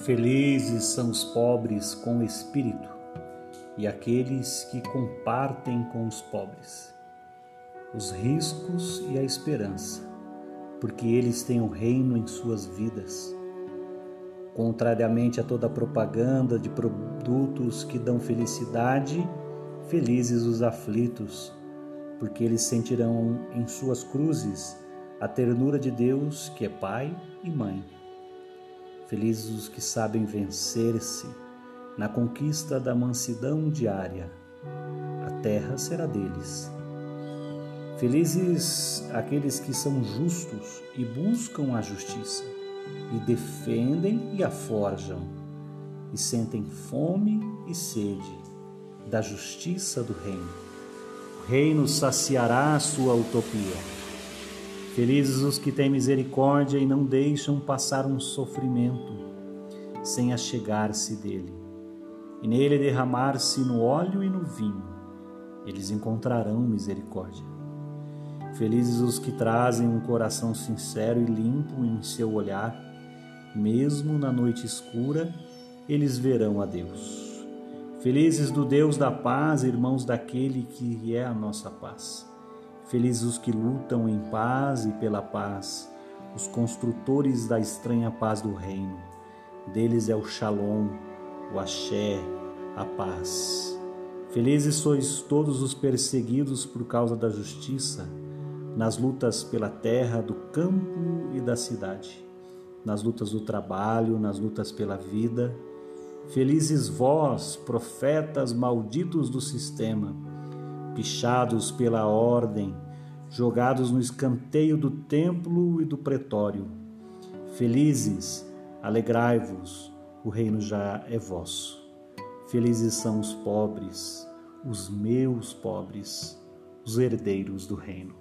Felizes são os pobres com espírito e aqueles que compartem com os pobres os riscos e a esperança, porque eles têm o reino em suas vidas. Contrariamente a toda propaganda de produtos que dão felicidade, felizes os aflitos, porque eles sentirão em suas cruzes a ternura de Deus, que é Pai e Mãe. Felizes os que sabem vencer-se na conquista da mansidão diária. A terra será deles. Felizes aqueles que são justos e buscam a justiça, e defendem e a forjam, e sentem fome e sede da justiça do reino. O reino saciará sua utopia Felizes os que têm misericórdia e não deixam passar um sofrimento sem achegar-se dele, e nele derramar-se no óleo e no vinho, eles encontrarão misericórdia. Felizes os que trazem um coração sincero e limpo em seu olhar, mesmo na noite escura, eles verão a Deus. Felizes do Deus da paz, irmãos daquele que é a nossa paz. Felizes os que lutam em paz e pela paz, os construtores da estranha paz do reino. Deles é o Shalom, o Axé, a paz. Felizes sois todos os perseguidos por causa da justiça, nas lutas pela terra, do campo e da cidade, nas lutas do trabalho, nas lutas pela vida. Felizes vós, profetas malditos do sistema, pichados pela ordem, jogados no escanteio do templo e do pretório. Felizes, alegrai-vos, o reino já é vosso. Felizes são os pobres, os meus pobres, os herdeiros do reino.